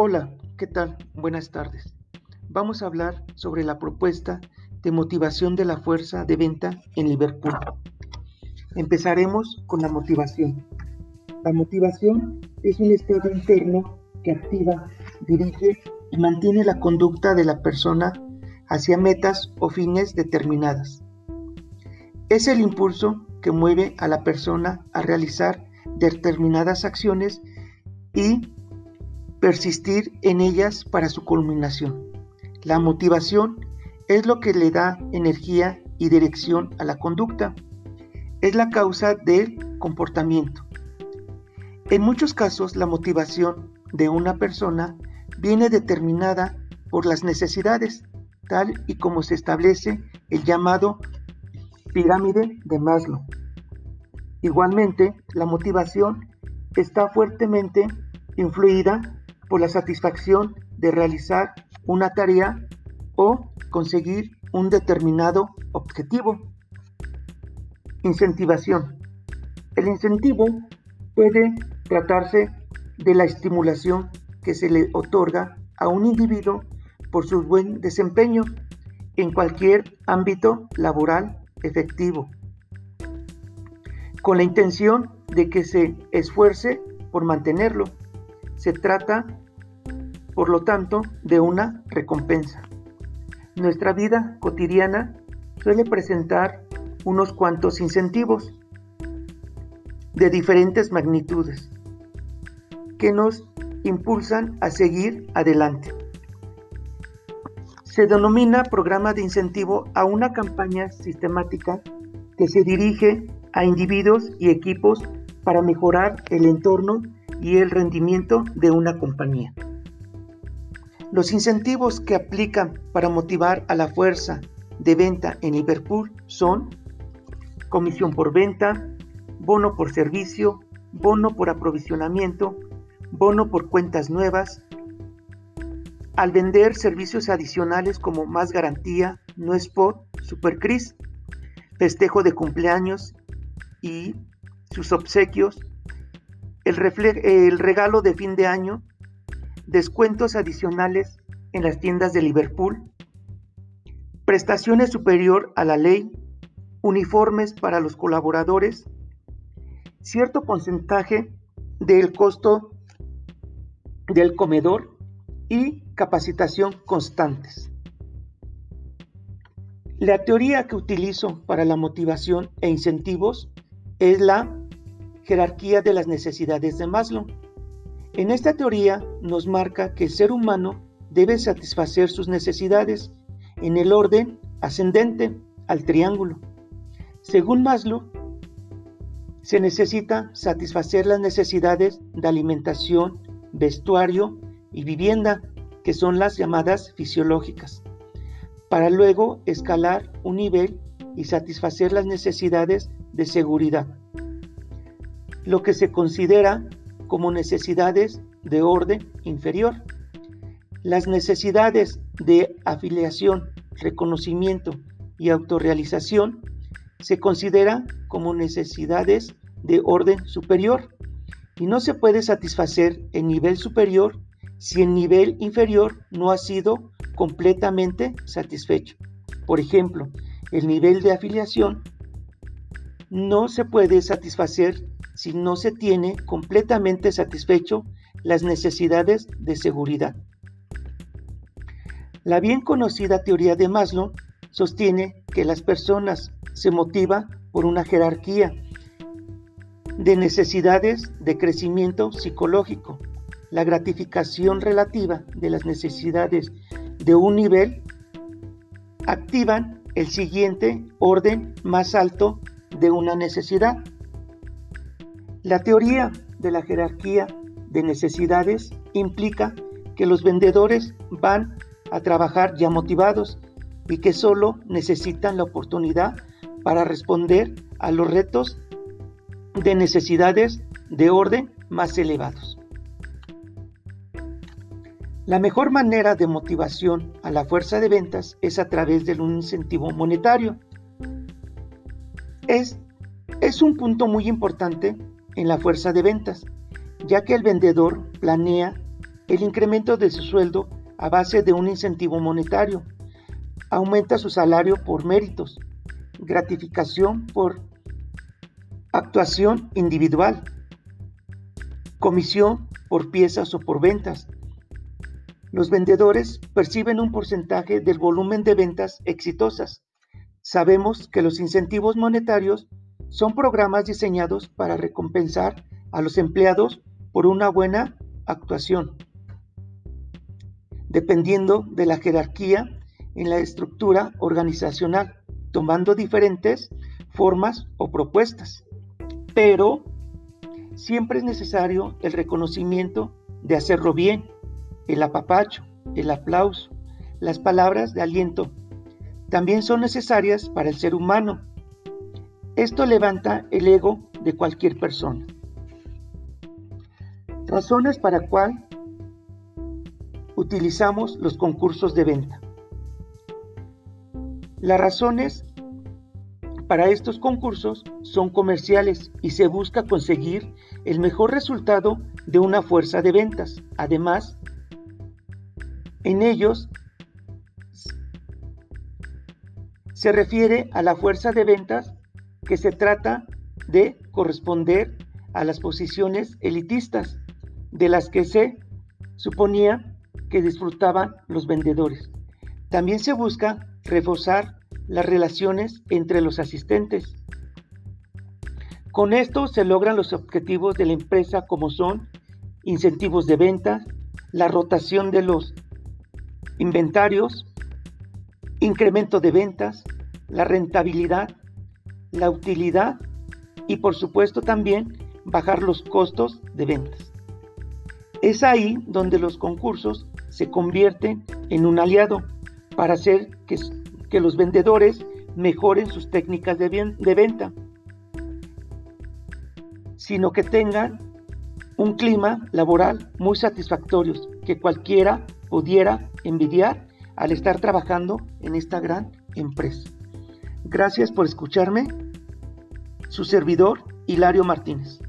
Hola, ¿qué tal? Buenas tardes. Vamos a hablar sobre la propuesta de motivación de la fuerza de venta en Liverpool. Empezaremos con la motivación. La motivación es un estado interno que activa, dirige y mantiene la conducta de la persona hacia metas o fines determinadas. Es el impulso que mueve a la persona a realizar determinadas acciones y persistir en ellas para su culminación. La motivación es lo que le da energía y dirección a la conducta. Es la causa del comportamiento. En muchos casos la motivación de una persona viene determinada por las necesidades, tal y como se establece el llamado pirámide de Maslow. Igualmente, la motivación está fuertemente influida por la satisfacción de realizar una tarea o conseguir un determinado objetivo. Incentivación. El incentivo puede tratarse de la estimulación que se le otorga a un individuo por su buen desempeño en cualquier ámbito laboral efectivo, con la intención de que se esfuerce por mantenerlo. Se trata, por lo tanto, de una recompensa. Nuestra vida cotidiana suele presentar unos cuantos incentivos de diferentes magnitudes que nos impulsan a seguir adelante. Se denomina programa de incentivo a una campaña sistemática que se dirige a individuos y equipos para mejorar el entorno y el rendimiento de una compañía. Los incentivos que aplican para motivar a la fuerza de venta en Liverpool son comisión por venta, bono por servicio, bono por aprovisionamiento, bono por cuentas nuevas. Al vender servicios adicionales como más garantía, no spot, supercris, festejo de cumpleaños y sus obsequios, el, regalo de fin de año, descuentos adicionales en las tiendas de Liverpool, prestaciones superior a la ley, uniformes para los colaboradores, cierto porcentaje del costo del comedor y capacitación constantes. La teoría que utilizo para la motivación e incentivos es la jerarquía de las necesidades de Maslow. En esta teoría nos marca que el ser humano debe satisfacer sus necesidades en el orden ascendente al triángulo. Según Maslow, se necesita satisfacer las necesidades de alimentación, vestuario y vivienda, que son las llamadas fisiológicas, para luego escalar un nivel y satisfacer las necesidades de seguridad, lo que se considera como necesidades de orden inferior. Las necesidades de afiliación, reconocimiento y autorrealización se consideran como necesidades de orden superior y no se puede satisfacer el nivel superior si el nivel inferior no ha sido completamente satisfecho. Por ejemplo, el nivel de afiliación no se puede satisfacer si no se tiene completamente satisfecho las necesidades de seguridad. La bien conocida teoría de Maslow sostiene que las personas se motivan por una jerarquía de necesidades de crecimiento psicológico. La gratificación relativa de las necesidades de un nivel activan el siguiente orden más alto de una necesidad. La teoría de la jerarquía de necesidades implica que los vendedores van a trabajar ya motivados y que solo necesitan la oportunidad para responder a los retos de necesidades de orden más elevados. La mejor manera de motivación a la fuerza de ventas es a través de un incentivo monetario. Es, un punto muy importante en la fuerza de ventas, ya que el vendedor planea el incremento de su sueldo a base de un incentivo monetario, aumenta su salario por méritos, gratificación por actuación individual, comisión por piezas o por ventas. Los vendedores perciben un porcentaje del volumen de ventas exitosas. Sabemos que los incentivos monetarios son programas diseñados para recompensar a los empleados por una buena actuación. Dependiendo de la jerarquía en la estructura organizacional, tomando diferentes formas o propuestas. Pero siempre es necesario el reconocimiento de hacerlo bien, el apapacho, el aplauso, las palabras de aliento. También son necesarias para el ser humano. Esto levanta el ego de cualquier persona. Razones para cuál utilizamos los concursos de venta. Las razones para estos concursos son comerciales y se busca conseguir el mejor resultado de una fuerza de ventas. Además, en ellos se refiere a la fuerza de ventas que se trata de corresponder a las posiciones elitistas de las que se suponía que disfrutaban los vendedores. También se busca reforzar las relaciones entre los asistentes. Con esto se logran los objetivos de la empresa como son incentivos de venta, la rotación de los inventarios, incremento de ventas, la rentabilidad, la utilidad y por supuesto también bajar los costos de ventas. Es ahí donde los concursos se convierten en un aliado para hacer que, los vendedores mejoren sus técnicas de venta, sino que tengan un clima laboral muy satisfactorio, que cualquiera pudiera envidiar al estar trabajando en esta gran empresa. Gracias por escucharme. Su servidor, Hilario Martínez.